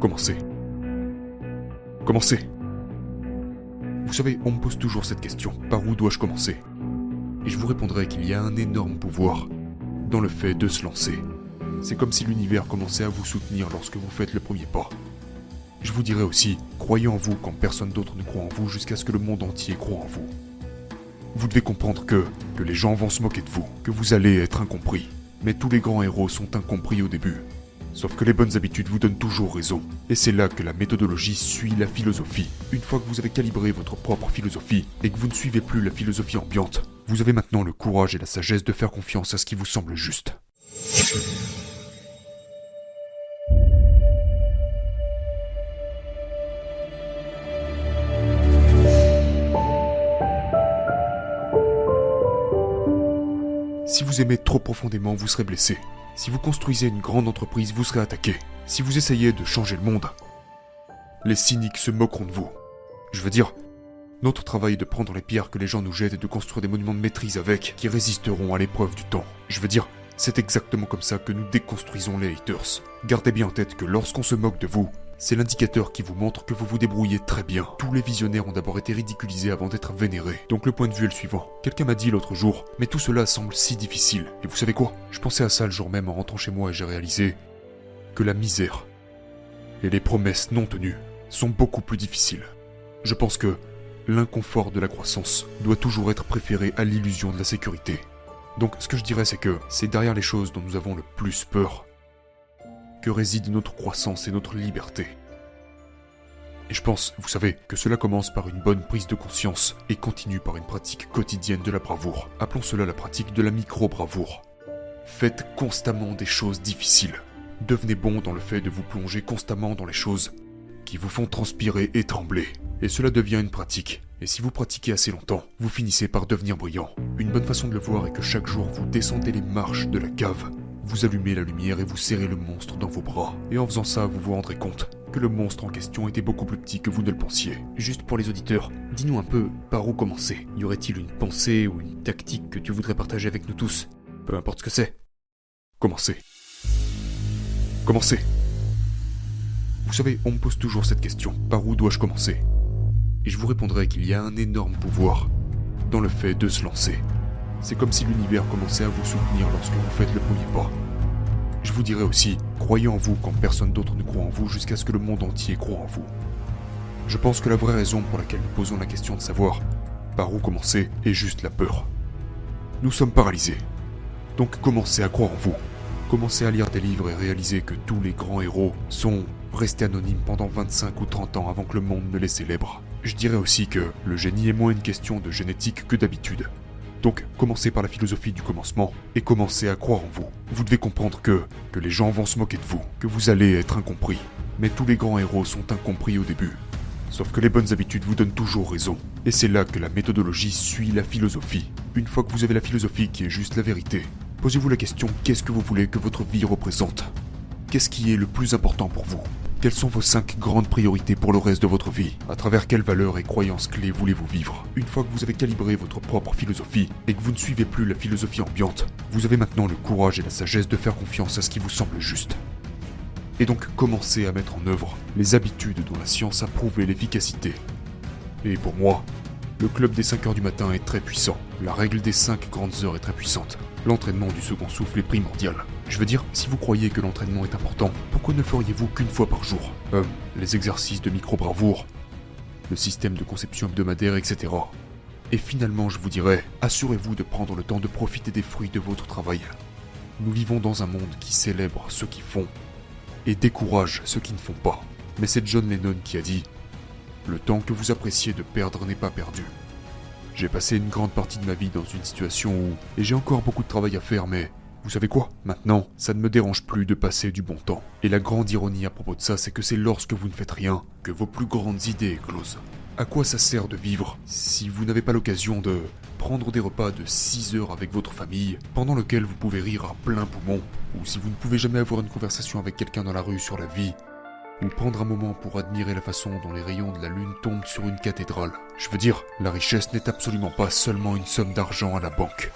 Commencez. Commencez. Vous savez, on me pose toujours cette question. Par où dois-je commencer? Et je vous répondrai qu'il y a un énorme pouvoir dans le fait de se lancer. C'est comme si l'univers commençait à vous soutenir lorsque vous faites le premier pas. Je vous dirai aussi, croyez en vous quand personne d'autre ne croit en vous jusqu'à ce que le monde entier croit en vous. Vous devez comprendre que, que les gens vont se moquer de vous, que vous allez être incompris. Mais tous les grands héros sont incompris au début. Sauf que les bonnes habitudes vous donnent toujours raison. Et c'est là que la méthodologie suit la philosophie. Une fois que vous avez calibré votre propre philosophie et que vous ne suivez plus la philosophie ambiante, vous avez maintenant le courage et la sagesse de faire confiance à ce qui vous semble juste. Si vous aimez trop profondément, vous serez blessé. Si vous construisez une grande entreprise, vous serez attaqué. Si vous essayez de changer le monde, les cyniques se moqueront de vous. Je veux dire, notre travail est de prendre les pierres que les gens nous jettent et de construire des monuments de maîtrise avec, qui résisteront à l'épreuve du temps. Je veux dire, c'est exactement comme ça que nous déconstruisons les haters. Gardez bien en tête que lorsqu'on se moque de vous, c'est l'indicateur qui vous montre que vous vous débrouillez très bien. Tous les visionnaires ont d'abord été ridiculisés avant d'être vénérés. Donc le point de vue est le suivant. Quelqu'un m'a dit l'autre jour, mais tout cela semble si difficile. Et vous savez quoi? Je pensais à ça le jour même en rentrant chez moi et j'ai réalisé que la misère et les promesses non tenues sont beaucoup plus difficiles. Je pense que l'inconfort de la croissance doit toujours être préféré à l'illusion de la sécurité. Donc ce que je dirais c'est que c'est derrière les choses dont nous avons le plus peur que réside notre croissance et notre liberté. Et je pense, vous savez, que cela commence par une bonne prise de conscience et continue par une pratique quotidienne de la bravoure. Appelons cela la pratique de la micro-bravoure. Faites constamment des choses difficiles. Devenez bon dans le fait de vous plonger constamment dans les choses qui vous font transpirer et trembler. Et cela devient une pratique. Et si vous pratiquez assez longtemps, vous finissez par devenir brillant. Une bonne façon de le voir est que chaque jour vous descendez les marches de la cave vous allumez la lumière et vous serrez le monstre dans vos bras. Et en faisant ça, vous vous rendrez compte que le monstre en question était beaucoup plus petit que vous ne le pensiez. Juste pour les auditeurs, dis-nous un peu par où commencer. Y aurait-il une pensée ou une tactique que tu voudrais partager avec nous tous? Peu importe ce que c'est. Commencez. Commencez. Vous savez, on me pose toujours cette question. Par où dois-je commencer? Et je vous répondrai qu'il y a un énorme pouvoir dans le fait de se lancer. C'est comme si l'univers commençait à vous soutenir lorsque vous faites le premier pas. Je vous dirai aussi, croyez en vous quand personne d'autre ne croit en vous jusqu'à ce que le monde entier croit en vous. Je pense que la vraie raison pour laquelle nous posons la question de savoir par où commencer est juste la peur. Nous sommes paralysés. Donc commencez à croire en vous. Commencez à lire des livres et réaliser que tous les grands héros sont restés anonymes pendant 25 ou 30 ans avant que le monde ne les célèbre. Je dirais aussi que le génie est moins une question de génétique que d'habitude. Donc commencez par la philosophie du commencement et commencez à croire en vous. Vous devez comprendre que, que les gens vont se moquer de vous, que vous allez être incompris. Mais tous les grands héros sont incompris au début. Sauf que les bonnes habitudes vous donnent toujours raison. Et c'est là que la méthodologie suit la philosophie. Une fois que vous avez la philosophie qui est juste la vérité, posez-vous la question qu'est-ce que vous voulez que votre vie représente? Qu'est-ce qui est le plus important pour vous? Quelles sont vos 5 grandes priorités pour le reste de votre vie? À travers quelles valeurs et croyances clés voulez-vous vivre? Une fois que vous avez calibré votre propre philosophie et que vous ne suivez plus la philosophie ambiante, vous avez maintenant le courage et la sagesse de faire confiance à ce qui vous semble juste. Et donc commencez à mettre en œuvre les habitudes dont la science a prouvé l'efficacité. Et pour moi, le club des 5 heures du matin est très puissant. La règle des 5 grandes heures est très puissante. L'entraînement du second souffle est primordial. Je veux dire, si vous croyez que l'entraînement est important, pourquoi ne feriez-vous qu'une fois par jour euh, Les exercices de micro-bravoure, le système de conception hebdomadaire, etc. Et finalement, je vous dirais, assurez-vous de prendre le temps de profiter des fruits de votre travail. Nous vivons dans un monde qui célèbre ceux qui font et décourage ceux qui ne font pas. Mais c'est John Lennon qui a dit le temps que vous appréciez de perdre n'est pas perdu. J'ai passé une grande partie de ma vie dans une situation où, et j'ai encore beaucoup de travail à faire, mais vous savez quoi? Maintenant, ça ne me dérange plus de passer du bon temps. Et la grande ironie à propos de ça, c'est que c'est lorsque vous ne faites rien que vos plus grandes idées éclosent. À quoi ça sert de vivre si vous n'avez pas l'occasion de prendre des repas de 6 heures avec votre famille, pendant lequel vous pouvez rire à plein poumon, ou si vous ne pouvez jamais avoir une conversation avec quelqu'un dans la rue sur la vie, ou prendre un moment pour admirer la façon dont les rayons de la lune tombent sur une cathédrale. Je veux dire, la richesse n'est absolument pas seulement une somme d'argent à la banque.